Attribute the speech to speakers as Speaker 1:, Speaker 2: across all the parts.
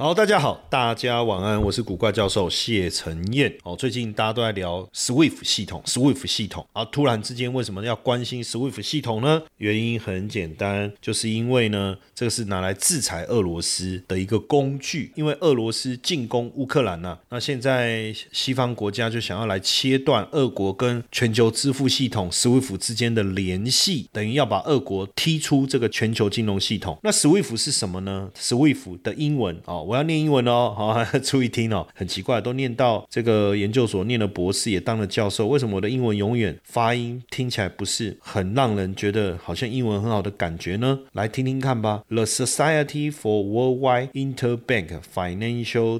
Speaker 1: 好，大家好，大家晚安，我是古怪教授谢承彦。哦，最近大家都在聊 Swift 系统，Swift 系统啊，突然之间为什么要关心 Swift 系统呢？原因很简单，就是因为呢，这个是拿来制裁俄罗斯的一个工具。因为俄罗斯进攻乌克兰呐，那现在西方国家就想要来切断俄国跟全球支付系统 Swift 之间的联系，等于要把俄国踢出这个全球金融系统。那 Swift 是什么呢？Swift 的英文哦。我要念英文哦，好，注意听哦。很奇怪，都念到这个研究所，念了博士，也当了教授，为什么我的英文永远发音听起来不是很让人觉得好像英文很好的感觉呢？来听听看吧。The Society for Worldwide Interbank Financial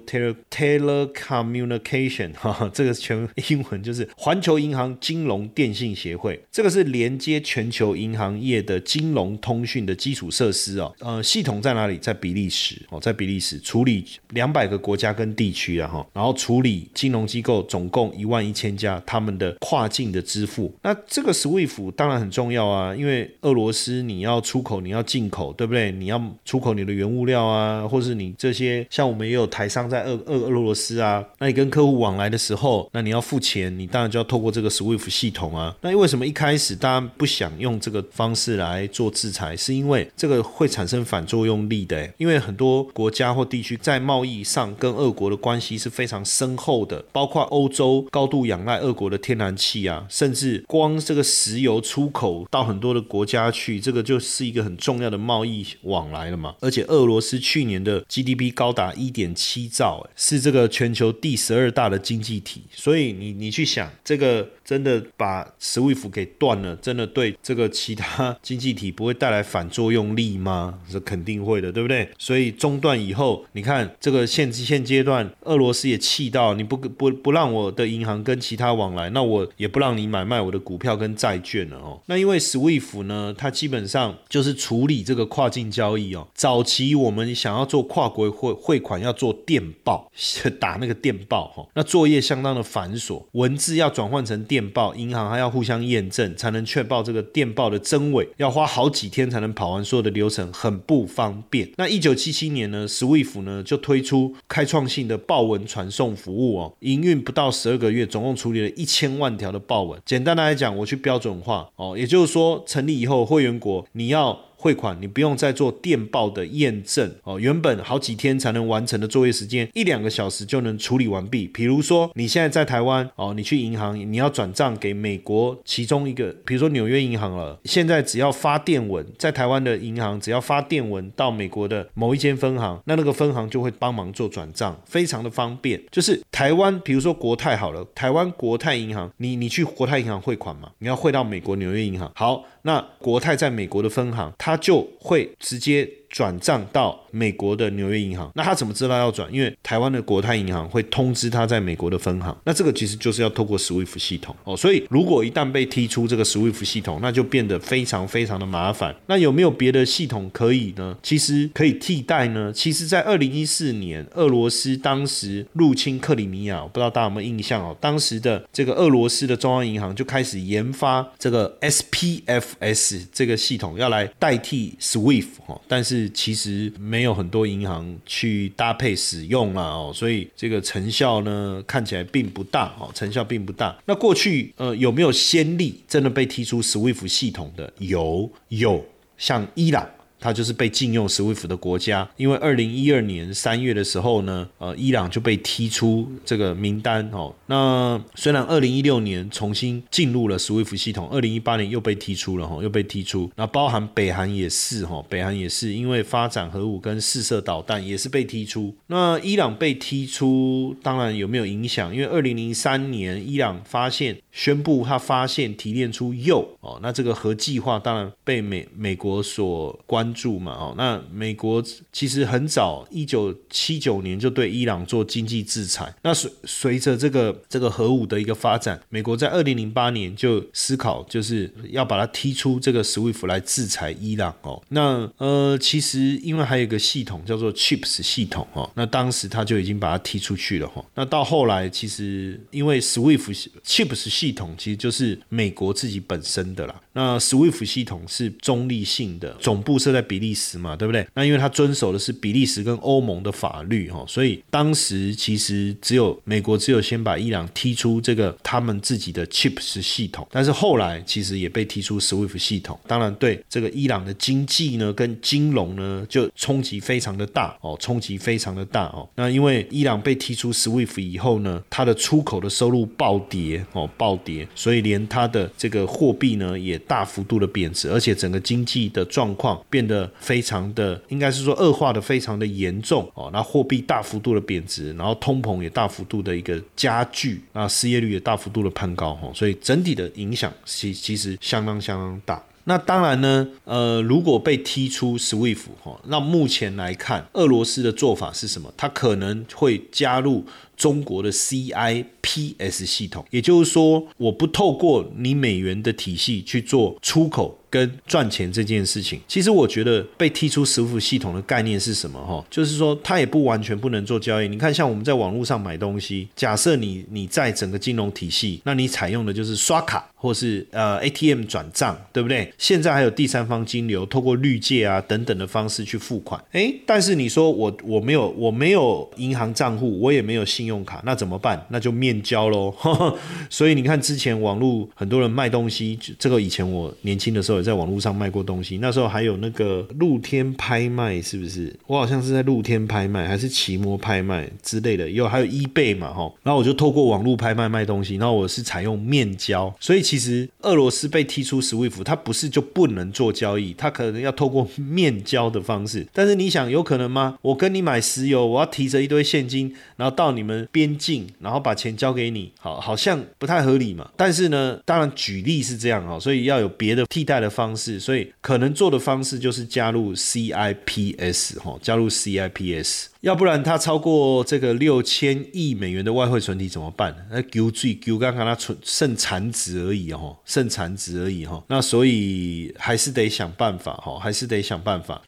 Speaker 1: Telecommunication，哈，这个全英文就是环球银行金融电信协会。这个是连接全球银行业的金融通讯的基础设施哦。呃，系统在哪里？在比利时哦，在比利时出。处理两百个国家跟地区啊哈，然后处理金融机构总共一万一千家他们的跨境的支付。那这个 SWIFT 当然很重要啊，因为俄罗斯你要出口，你要进口，对不对？你要出口你的原物料啊，或是你这些像我们也有台商在俄俄俄罗斯啊，那你跟客户往来的时候，那你要付钱，你当然就要透过这个 SWIFT 系统啊。那为什么一开始大家不想用这个方式来做制裁？是因为这个会产生反作用力的，因为很多国家或地区。在贸易上跟俄国的关系是非常深厚的，包括欧洲高度仰赖俄国的天然气啊，甚至光这个石油出口到很多的国家去，这个就是一个很重要的贸易往来了嘛。而且俄罗斯去年的 GDP 高达一点七兆，是这个全球第十二大的经济体。所以你你去想，这个真的把 SWIFT 给断了，真的对这个其他经济体不会带来反作用力吗？是肯定会的，对不对？所以中断以后。你看这个现现阶段，俄罗斯也气到你不不不让我的银行跟其他往来，那我也不让你买卖我的股票跟债券了哦。那因为 SWIFT 呢，它基本上就是处理这个跨境交易哦。早期我们想要做跨国汇汇款，要做电报，打那个电报哈，那作业相当的繁琐，文字要转换成电报，银行还要互相验证，才能确保这个电报的真伪，要花好几天才能跑完所有的流程，很不方便。那一九七七年呢，SWIFT 呢。就推出开创性的报文传送服务哦，营运不到十二个月，总共处理了一千万条的报文。简单的来讲，我去标准化哦，也就是说，成立以后，会员国你要。汇款你不用再做电报的验证哦，原本好几天才能完成的作业时间，一两个小时就能处理完毕。比如说你现在在台湾哦，你去银行你要转账给美国其中一个，比如说纽约银行了，现在只要发电文，在台湾的银行只要发电文到美国的某一间分行，那那个分行就会帮忙做转账，非常的方便。就是台湾，比如说国泰好了，台湾国泰银行，你你去国泰银行汇款嘛，你要汇到美国纽约银行，好，那国泰在美国的分行。它就会直接。转账到美国的纽约银行，那他怎么知道要转？因为台湾的国泰银行会通知他在美国的分行。那这个其实就是要透过 SWIFT 系统哦。所以如果一旦被踢出这个 SWIFT 系统，那就变得非常非常的麻烦。那有没有别的系统可以呢？其实可以替代呢。其实，在二零一四年，俄罗斯当时入侵克里米亚，我不知道大家有没有印象哦。当时的这个俄罗斯的中央银行就开始研发这个 SPFS 这个系统，要来代替 SWIFT 哦。但是其实没有很多银行去搭配使用了哦，所以这个成效呢看起来并不大哦，成效并不大。那过去呃有没有先例真的被踢出 SWIFT 系统的？有有，像伊朗它就是被禁用 SWIFT 的国家。因为二零一二年三月的时候呢，呃，伊朗就被踢出这个名单哦。那虽然二零一六年重新进入了 SWIFT 系统，二零一八年又被踢出了哈，又被踢出。那包含北韩也是哈，北韩也是因为发展核武跟试射导弹，也是被踢出。那伊朗被踢出，当然有没有影响？因为二零零三年伊朗发现宣布他发现提炼出铀哦，那这个核计划当然被美美国所关注嘛哦。那美国其实很早一九七九年就对伊朗做经济制裁。那随随着这个这个核武的一个发展，美国在二零零八年就思考就是要把它踢出这个 SWIFT 来制裁伊朗哦。那呃，其实因为还有一个系统叫做 CHIPS 系统哦，那当时他就已经把它踢出去了哈。那到后来其实因为 SWIFT CHIPS 系统其实就是美国自己本身的啦。那 SWIFT 系统是中立性的，总部设在在比利时嘛，对不对？那因为他遵守的是比利时跟欧盟的法律哈，所以当时其实只有美国只有先把伊朗踢出这个他们自己的 CHIPS 系统，但是后来其实也被踢出 SWIFT 系统，当然对这个伊朗的经济呢跟金融呢就冲击非常的大哦，冲击非常的大哦。那因为伊朗被踢出 SWIFT 以后呢，它的出口的收入暴跌哦，暴跌，所以连它的这个货币呢也大幅度的贬值，而且整个经济的状况变得非常的，应该是说恶化的非常的严重哦。那货币大幅度的贬值，然后通膨也大幅度的一个加剧，那失业率也大幅度的攀高哈，所以整体的影响其其实相当相当大。那当然呢，呃，如果被踢出 SWIFT 哈，那目前来看，俄罗斯的做法是什么？它可能会加入中国的 CIPS 系统，也就是说，我不透过你美元的体系去做出口。跟赚钱这件事情，其实我觉得被踢出实付系统的概念是什么？哈，就是说它也不完全不能做交易。你看，像我们在网络上买东西，假设你你在整个金融体系，那你采用的就是刷卡或是呃 ATM 转账，对不对？现在还有第三方金流，透过绿界啊等等的方式去付款。诶，但是你说我我没有我没有银行账户，我也没有信用卡，那怎么办？那就面交喽。所以你看，之前网络很多人卖东西，这个以前我年轻的时候也。在网络上卖过东西，那时候还有那个露天拍卖，是不是？我好像是在露天拍卖，还是奇摩拍卖之类的，有还有 eBay 嘛，哈。然后我就透过网络拍卖卖东西，然后我是采用面交，所以其实俄罗斯被踢出 SWIFT，它不是就不能做交易，它可能要透过面交的方式。但是你想，有可能吗？我跟你买石油，我要提着一堆现金，然后到你们边境，然后把钱交给你，好，好像不太合理嘛。但是呢，当然举例是这样哈，所以要有别的替代的。方式，所以可能做的方式就是加入 CIPS 哈，加入 CIPS，要不然它超过这个六千亿美元的外汇存底怎么办？那丢最丢刚刚它存剩残值而已哈，剩残值而已哈，那所以还是得想办法哈，还是得想办法。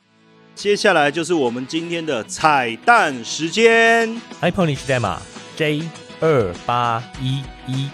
Speaker 1: 接下来就是我们今天的彩蛋时间
Speaker 2: ，iPhone 历史代码 J 二八一一。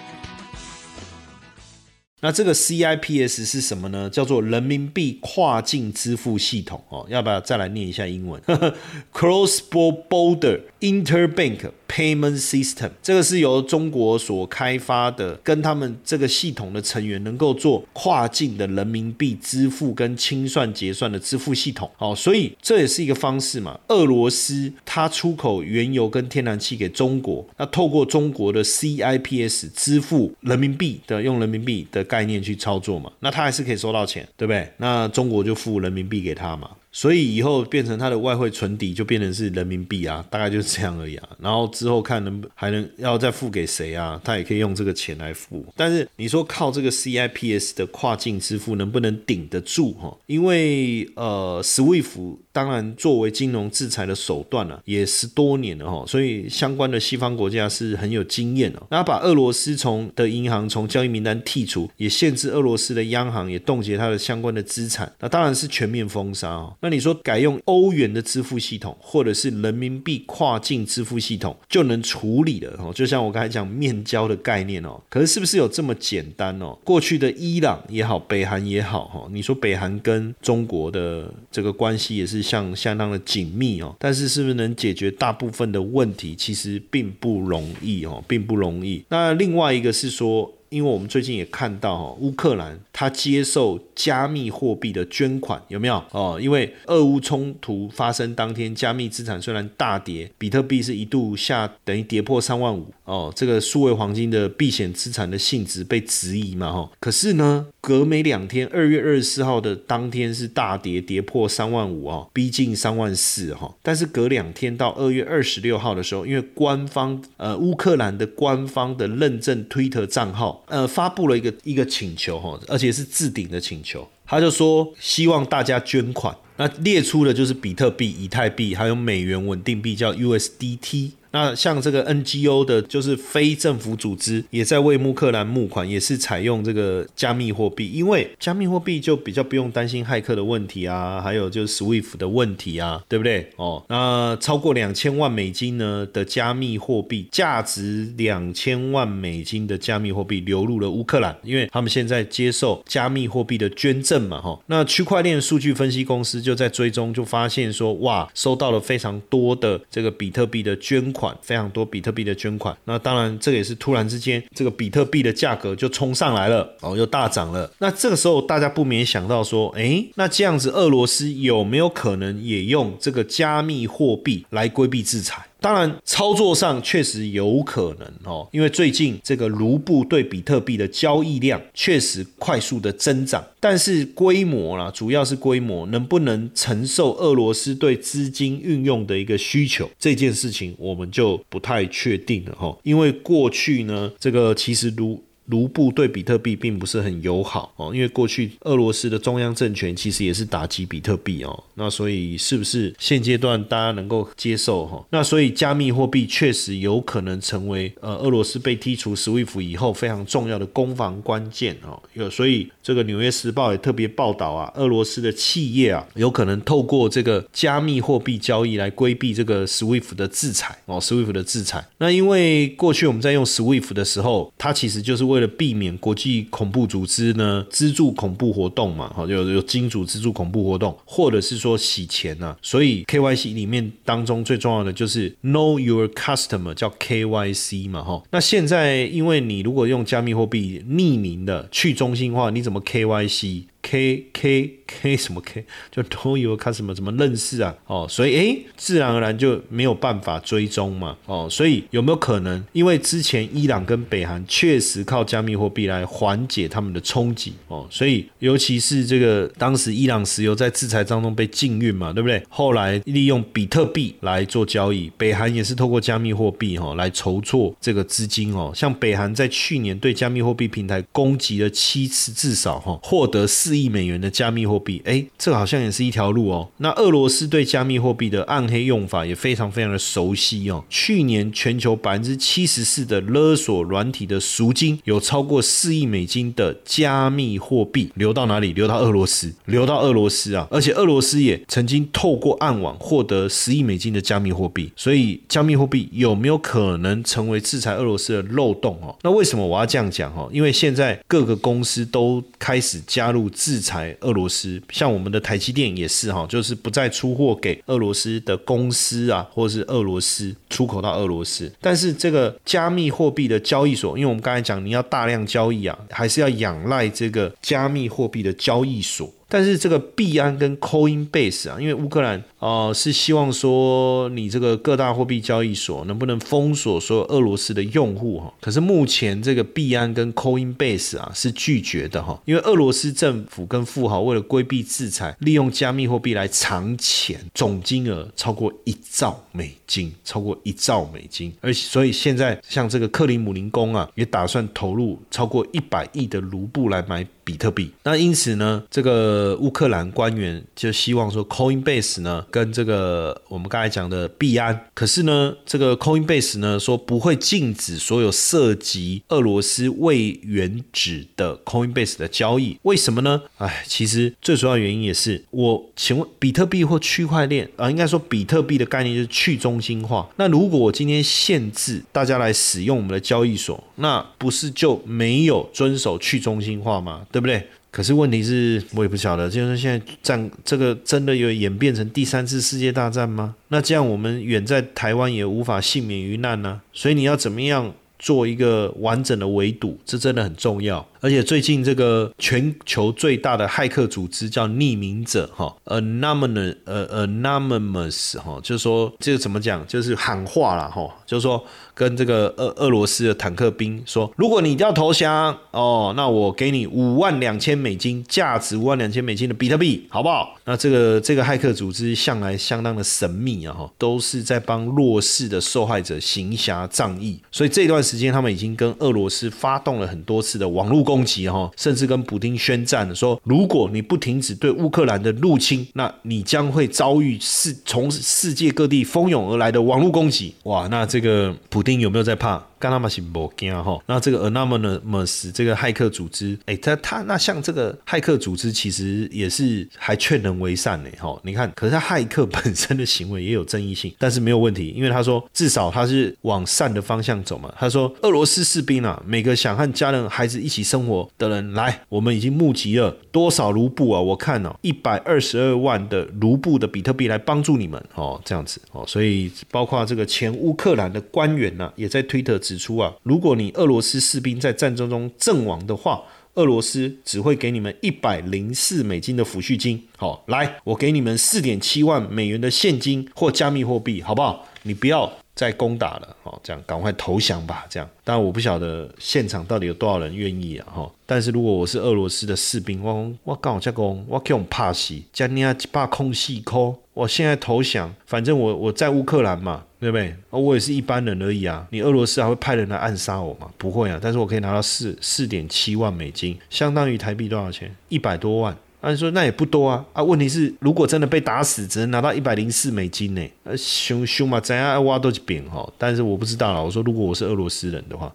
Speaker 1: 那这个 CIPS 是什么呢？叫做人民币跨境支付系统哦，要不要再来念一下英文？Cross Border Interbank Payment System，这个是由中国所开发的，跟他们这个系统的成员能够做跨境的人民币支付跟清算结算的支付系统。哦，所以这也是一个方式嘛。俄罗斯它出口原油跟天然气给中国，那透过中国的 CIPS 支付人民币的，用人民币的概念去操作嘛，那它还是可以收到钱，对不对？那中国就付人民币给他嘛。所以以后变成它的外汇存底就变成是人民币啊，大概就是这样而已啊。然后之后看能还能要再付给谁啊？他也可以用这个钱来付。但是你说靠这个 CIPS 的跨境支付能不能顶得住哈？因为呃，SWIFT 当然作为金融制裁的手段呢，也十多年了哈，所以相关的西方国家是很有经验哦。那把俄罗斯从的银行从交易名单剔除，也限制俄罗斯的央行，也冻结它的相关的资产，那当然是全面封杀哦。那你说改用欧元的支付系统，或者是人民币跨境支付系统就能处理了哦？就像我刚才讲面交的概念哦，可是是不是有这么简单哦？过去的伊朗也好，北韩也好哈，你说北韩跟中国的这个关系也是相相当的紧密哦，但是是不是能解决大部分的问题？其实并不容易哦，并不容易。那另外一个是说。因为我们最近也看到哈，乌克兰它接受加密货币的捐款有没有哦？因为俄乌冲突发生当天，加密资产虽然大跌，比特币是一度下等于跌破三万五哦，这个数位黄金的避险资产的性质被质疑嘛哈。可是呢，隔没两天，二月二十四号的当天是大跌，跌破三万五哦，逼近三万四哈。但是隔两天到二月二十六号的时候，因为官方呃乌克兰的官方的认证推特账号。呃，发布了一个一个请求哈，而且是置顶的请求，他就说希望大家捐款，那列出的就是比特币、以太币，还有美元稳定币叫 USDT。那像这个 NGO 的，就是非政府组织，也在为乌克兰募款，也是采用这个加密货币，因为加密货币就比较不用担心骇客的问题啊，还有就是 SWIFT 的问题啊，对不对？哦，那超过两千万美金呢的加密货币，价值两千万美金的加密货币流入了乌克兰，因为他们现在接受加密货币的捐赠嘛，哈。那区块链数据分析公司就在追踪，就发现说，哇，收到了非常多的这个比特币的捐款。非常多比特币的捐款，那当然这个也是突然之间，这个比特币的价格就冲上来了，哦，又大涨了。那这个时候大家不免想到说，诶，那这样子俄罗斯有没有可能也用这个加密货币来规避制裁？当然，操作上确实有可能哦，因为最近这个卢布对比特币的交易量确实快速的增长，但是规模啦，主要是规模能不能承受俄罗斯对资金运用的一个需求，这件事情我们就不太确定了哈，因为过去呢，这个其实卢。卢布对比特币并不是很友好哦，因为过去俄罗斯的中央政权其实也是打击比特币哦，那所以是不是现阶段大家能够接受哈？那所以加密货币确实有可能成为呃俄罗斯被剔除 SWIFT 以后非常重要的攻防关键哦。有所以这个纽约时报也特别报道啊，俄罗斯的企业啊有可能透过这个加密货币交易来规避这个 SWIFT 的制裁哦，SWIFT 的制裁。那因为过去我们在用 SWIFT 的时候，它其实就是为为了避免国际恐怖组织呢资助恐怖活动嘛，哈，有有金主资助恐怖活动，或者是说洗钱呐，所以 KYC 里面当中最重要的就是 Know Your Customer，叫 KYC 嘛，哈。那现在因为你如果用加密货币匿名的去中心化，你怎么 KYC？K K K 什么 K 就都有看什么怎么认识啊？哦，所以诶，自然而然就没有办法追踪嘛。哦，所以有没有可能？因为之前伊朗跟北韩确实靠加密货币来缓解他们的冲击哦，所以尤其是这个当时伊朗石油在制裁当中被禁运嘛，对不对？后来利用比特币来做交易，北韩也是透过加密货币哈来筹措这个资金哦。像北韩在去年对加密货币平台攻击了七次，至少哈获得四。亿美元的加密货币，哎，这好像也是一条路哦。那俄罗斯对加密货币的暗黑用法也非常非常的熟悉哦。去年全球百分之七十四的勒索软体的赎金，有超过四亿美金的加密货币流到哪里？流到俄罗斯，流到俄罗斯啊！而且俄罗斯也曾经透过暗网获得十亿美金的加密货币。所以，加密货币有没有可能成为制裁俄罗斯的漏洞哦？那为什么我要这样讲哦？因为现在各个公司都开始加入。制裁俄罗斯，像我们的台积电也是哈，就是不再出货给俄罗斯的公司啊，或者是俄罗斯出口到俄罗斯。但是这个加密货币的交易所，因为我们刚才讲你要大量交易啊，还是要仰赖这个加密货币的交易所。但是这个币安跟 Coinbase 啊，因为乌克兰啊是希望说你这个各大货币交易所能不能封锁所有俄罗斯的用户哈？可是目前这个币安跟 Coinbase 啊是拒绝的哈，因为俄罗斯政府跟富豪为了规避制裁，利用加密货币来藏钱，总金额超过一兆美金，超过一兆美金，而所以现在像这个克里姆林宫啊，也打算投入超过一百亿的卢布来买。比特币，那因此呢，这个乌克兰官员就希望说，Coinbase 呢跟这个我们刚才讲的币安，可是呢，这个 Coinbase 呢说不会禁止所有涉及俄罗斯未原址的 Coinbase 的交易，为什么呢？哎，其实最主要原因也是，我请问比特币或区块链啊，应该说比特币的概念就是去中心化。那如果我今天限制大家来使用我们的交易所，那不是就没有遵守去中心化吗？对不对？可是问题是我也不晓得，就是现在战这个真的有演变成第三次世界大战吗？那这样我们远在台湾也无法幸免于难呢。所以你要怎么样做一个完整的围堵，这真的很重要。而且最近这个全球最大的骇客组织叫匿名者哈，anonymous 呃 anonymous 哈，就是说这个怎么讲，就是喊话了哈，就是说跟这个俄俄罗斯的坦克兵说，如果你要投降哦，那我给你五万两千美金，价值五万两千美金的比特币，好不好？那这个这个骇客组织向来相当的神秘啊哈，都是在帮弱势的受害者行侠仗义，所以这段时间他们已经跟俄罗斯发动了很多次的网络攻。攻击哈，甚至跟普京宣战说，如果你不停止对乌克兰的入侵，那你将会遭遇世从世界各地蜂拥而来的网络攻击。哇，那这个普丁有没有在怕？干他妈是不惊哈？那这个 Anonymous 这个骇客组织，哎，他他那像这个骇客组织，其实也是还劝人为善呢哈。你看，可是他骇客本身的行为也有争议性，但是没有问题，因为他说至少他是往善的方向走嘛。他说俄罗斯士兵啊，每个想和家人孩子一起生活的人来，我们已经募集了多少卢布啊？我看哦，一百二十二万的卢布的比特币来帮助你们哦，这样子哦，所以包括这个前乌克兰的官员呢，也在推特指出啊，如果你俄罗斯士兵在战争中阵亡的话，俄罗斯只会给你们一百零四美金的抚恤金。好，来，我给你们四点七万美元的现金或加密货币，好不好？你不要再攻打了，哦，这样赶快投降吧，这样。但我不晓得现场到底有多少人愿意啊，哈。但是如果我是俄罗斯的士兵，我我刚好在讲，我用怕死，加尼亚一把空气扣，我现在投降，反正我我在乌克兰嘛。对不对？我也是一般人而已啊！你俄罗斯还会派人来暗杀我吗？不会啊！但是我可以拿到四四点七万美金，相当于台币多少钱？一百多万。按说那也不多啊！啊，问题是如果真的被打死，只能拿到一百零四美金呢？呃，凶凶嘛，怎样挖都是扁哈！但是我不知道了。我说如果我是俄罗斯人的话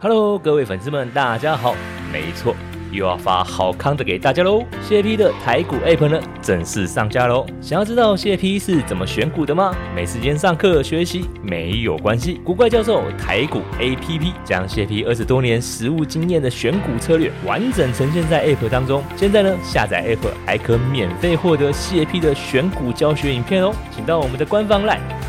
Speaker 2: ，Hello，各位粉丝们，大家好，没错。又要发好康的给大家喽！谢 P 的台股 App 呢正式上架喽！想要知道谢 P 是怎么选股的吗？没时间上课学习没有关系，古怪教授台股 APP 将谢 P 二十多年实务经验的选股策略完整呈现在 App 当中。现在呢，下载 App 还可免费获得谢 P 的选股教学影片哦！请到我们的官方 LINE，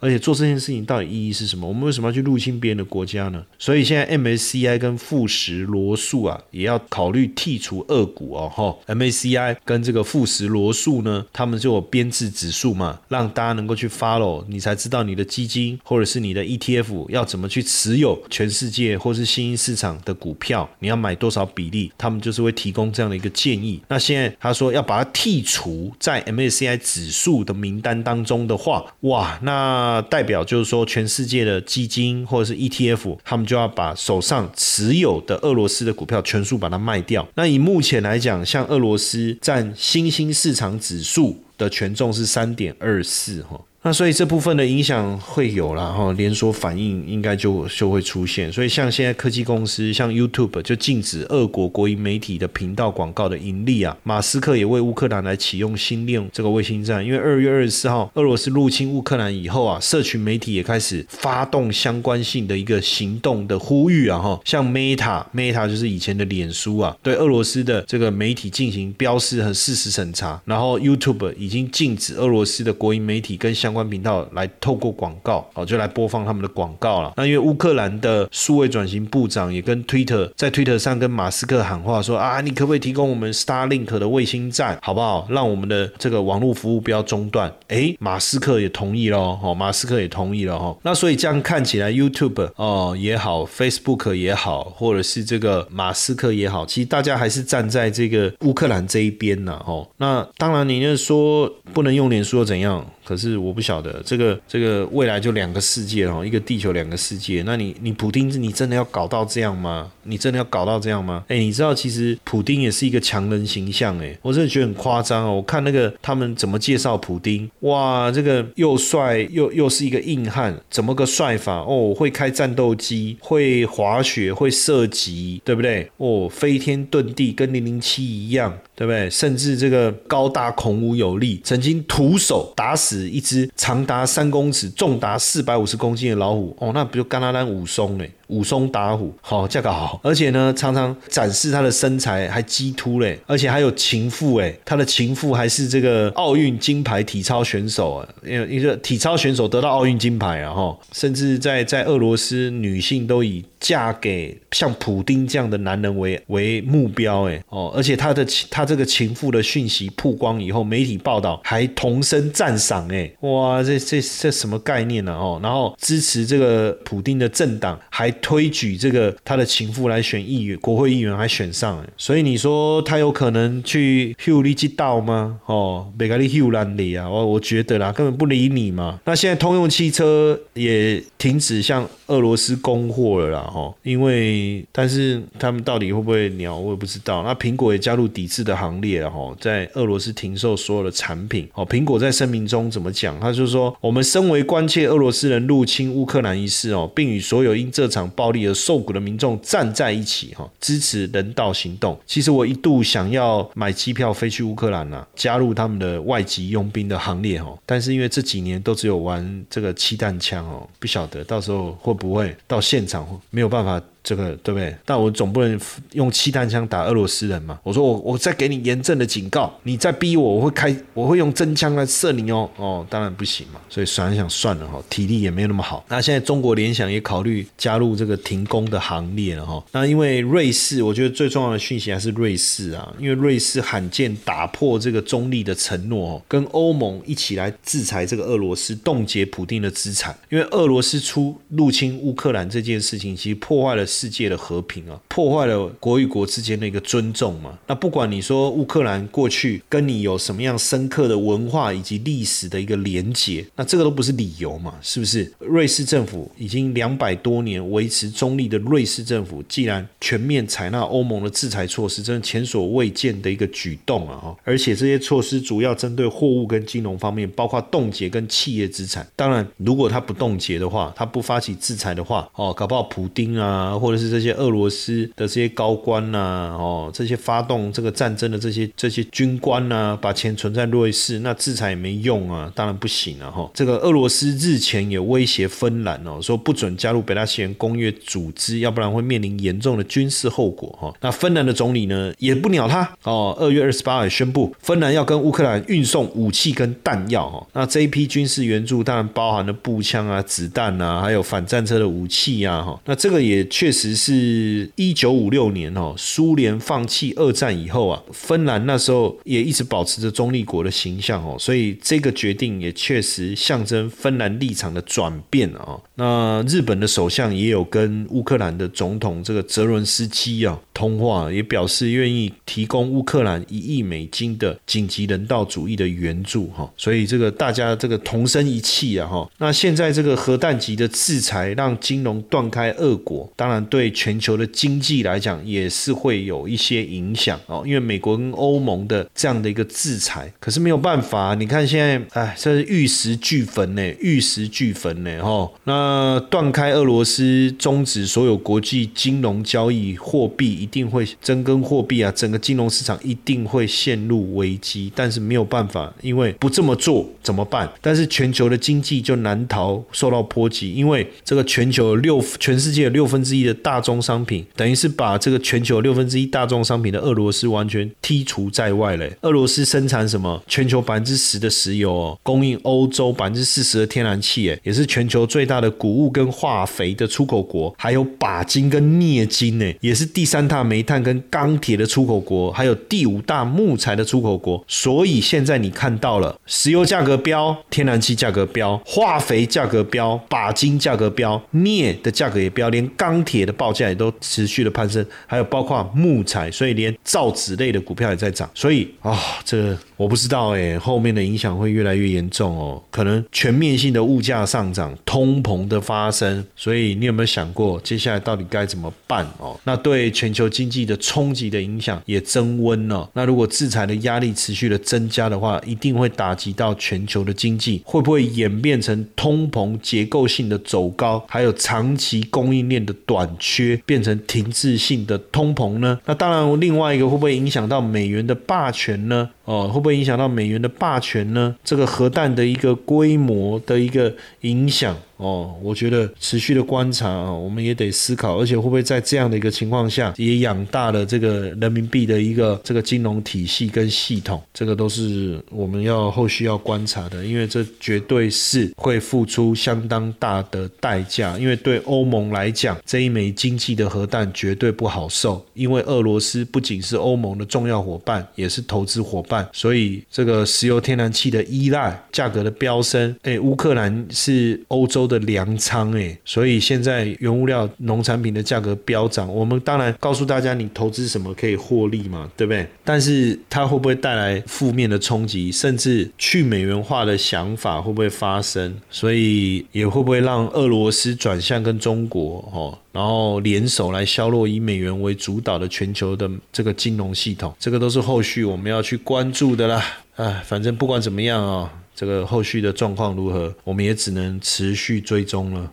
Speaker 1: 而且做这件事情到底意义是什么？我们为什么要去入侵别人的国家呢？所以现在 MSCI 跟富时罗素啊，也要考虑剔除恶股哦。哈，MSCI 跟这个富时罗素呢，他们就有编制指数嘛，让大家能够去 follow，你才知道你的基金或者是你的 ETF 要怎么去持有全世界或是新兴市场的股票，你要买多少比例，他们就是会提供这样的一个建议。那现在他说要把它剔除在 MSCI 指数的名单当中的话，哇，那。那代表就是说，全世界的基金或者是 ETF，他们就要把手上持有的俄罗斯的股票全数把它卖掉。那以目前来讲，像俄罗斯占新兴市场指数的权重是三点二四哈。那所以这部分的影响会有了哈，连锁反应应该就就会出现。所以像现在科技公司，像 YouTube 就禁止俄国国营媒体的频道广告的盈利啊。马斯克也为乌克兰来启用新链这个卫星站，因为二月二十四号俄罗斯入侵乌克兰以后啊，社群媒体也开始发动相关性的一个行动的呼吁啊哈。像 Meta，Meta 就是以前的脸书啊，对俄罗斯的这个媒体进行标识和事实审查。然后 YouTube 已经禁止俄罗斯的国营媒体跟相相关频道来透过广告，哦，就来播放他们的广告了。那因为乌克兰的数位转型部长也跟 Twitter 在 Twitter 上跟马斯克喊话说啊，你可不可以提供我们 Starlink 的卫星站，好不好？让我们的这个网络服务不要中断。哎，马斯克也同意了，哦，马斯克也同意了，哈。那所以这样看起来，YouTube 哦也好，Facebook 也好，或者是这个马斯克也好，其实大家还是站在这个乌克兰这一边呢，哦。那当然，你就说不能用脸书又怎样？可是我不晓得这个这个未来就两个世界哦，一个地球两个世界。那你你普丁你真的要搞到这样吗？你真的要搞到这样吗？哎，你知道其实普丁也是一个强人形象哎，我真的觉得很夸张哦。我看那个他们怎么介绍普丁，哇，这个又帅又又是一个硬汉，怎么个帅法哦？会开战斗机，会滑雪，会射击，对不对？哦，飞天遁地，跟零零七一样。对不对？甚至这个高大孔武有力，曾经徒手打死一只长达三公尺、重达四百五十公斤的老虎哦，那不就干拉丹武松嘞？武松打虎，好价格好，而且呢常常展示他的身材还激突嘞，而且还有情妇哎，他的情妇还是这个奥运金牌体操选手啊，因为一个体操选手得到奥运金牌啊哈，甚至在在俄罗斯女性都以嫁给像普丁这样的男人为为目标哎哦，而且他的他这个情妇的讯息曝光以后，媒体报道还同声赞赏哎哇这这这什么概念呢哦，然后支持这个普丁的政党还推举这个他的情妇来选议员国会议员还选上，所以你说他有可能去 Hugh 利基道吗哦，贝格利 Hugh 兰里啊我我觉得啦根本不理你嘛，那现在通用汽车也停止向俄罗斯供货了啦。哦，因为但是他们到底会不会鸟，我也不知道。那苹果也加入抵制的行列了哈，在俄罗斯停售所有的产品。哦，苹果在声明中怎么讲？他就说：“我们身为关切俄罗斯人入侵乌克兰一事哦，并与所有因这场暴力而受苦的民众站在一起哈，支持人道行动。其实我一度想要买机票飞去乌克兰呐，加入他们的外籍佣兵的行列哈，但是因为这几年都只有玩这个气弹枪哦，不晓得到时候会不会到现场没有办法。这个对不对？但我总不能用气弹枪打俄罗斯人嘛？我说我我再给你严正的警告，你再逼我，我会开我会用真枪来射你哦哦，当然不行嘛。所以想想算了哈，体力也没有那么好。那现在中国联想也考虑加入这个停工的行列了哈。那因为瑞士，我觉得最重要的讯息还是瑞士啊，因为瑞士罕见打破这个中立的承诺，跟欧盟一起来制裁这个俄罗斯，冻结普丁的资产。因为俄罗斯出入侵乌克兰这件事情，其实破坏了。世界的和平啊，破坏了国与国之间的一个尊重嘛。那不管你说乌克兰过去跟你有什么样深刻的文化以及历史的一个连结，那这个都不是理由嘛，是不是？瑞士政府已经两百多年维持中立的瑞士政府，既然全面采纳欧盟的制裁措施，真的前所未见的一个举动啊！哈，而且这些措施主要针对货物跟金融方面，包括冻结跟企业资产。当然，如果他不冻结的话，他不发起制裁的话，哦，搞不好普丁啊。或者是这些俄罗斯的这些高官呐，哦，这些发动这个战争的这些这些军官呐，把钱存在瑞士，那制裁也没用啊，当然不行了哈。这个俄罗斯日前也威胁芬兰哦，说不准加入北大西洋公约组织，要不然会面临严重的军事后果哈。那芬兰的总理呢也不鸟他哦，二月二十八号宣布，芬兰要跟乌克兰运送武器跟弹药哈。那这一批军事援助当然包含了步枪啊、子弹啊，还有反战车的武器啊哈。那这个也确。确实是一九五六年哦，苏联放弃二战以后啊，芬兰那时候也一直保持着中立国的形象哦，所以这个决定也确实象征芬兰立场的转变啊。那日本的首相也有跟乌克兰的总统这个泽伦斯基啊通话，也表示愿意提供乌克兰一亿美金的紧急人道主义的援助哈。所以这个大家这个同声一气啊哈。那现在这个核弹级的制裁让金融断开俄国，当然。对全球的经济来讲，也是会有一些影响哦。因为美国跟欧盟的这样的一个制裁，可是没有办法。你看现在，哎，这是玉石俱焚呢，玉石俱焚呢，哈。那断开俄罗斯，终止所有国际金融交易，货币一定会增根货币啊，整个金融市场一定会陷入危机。但是没有办法，因为不这么做怎么办？但是全球的经济就难逃受到波及，因为这个全球六全世界六分之一的。大宗商品等于是把这个全球六分之一大宗商品的俄罗斯完全剔除在外嘞。俄罗斯生产什么？全球百分之十的石油哦，供应欧洲百分之四十的天然气，哎，也是全球最大的谷物跟化肥的出口国，还有钯金跟镍金呢，也是第三大煤炭跟钢铁的出口国，还有第五大木材的出口国。所以现在你看到了，石油价格飙，天然气价格飙，化肥价格飙，钯金价格飙，镍的价格也飙，连钢铁。铁的报价也都持续的攀升，还有包括木材，所以连造纸类的股票也在涨，所以啊，这我不知道哎，后面的影响会越来越严重哦，可能全面性的物价上涨、通膨的发生，所以你有没有想过接下来到底该怎么办哦？那对全球经济的冲击的影响也增温了。那如果制裁的压力持续的增加的话，一定会打击到全球的经济，会不会演变成通膨结构性的走高，还有长期供应链的短？缺变成停滞性的通膨呢？那当然，另外一个会不会影响到美元的霸权呢？哦，会不会会影响到美元的霸权呢？这个核弹的一个规模的一个影响。哦，我觉得持续的观察啊，我们也得思考，而且会不会在这样的一个情况下，也养大了这个人民币的一个这个金融体系跟系统，这个都是我们要后续要观察的，因为这绝对是会付出相当大的代价，因为对欧盟来讲，这一枚经济的核弹绝对不好受，因为俄罗斯不仅是欧盟的重要伙伴，也是投资伙伴，所以这个石油天然气的依赖价格的飙升，哎，乌克兰是欧洲的粮仓，哎，所以现在原物料、农产品的价格飙涨，我们当然告诉大家，你投资什么可以获利嘛，对不对？但是它会不会带来负面的冲击，甚至去美元化的想法会不会发生？所以也会不会让俄罗斯转向跟中国哦，然后联手来削弱以美元为主导的全球的这个金融系统？这个都是后续我们要去关注的啦。唉，反正不管怎么样啊，这个后续的状况如何，我们也只能持续追踪了。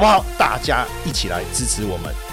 Speaker 3: 好不好？大家一起来支持我们。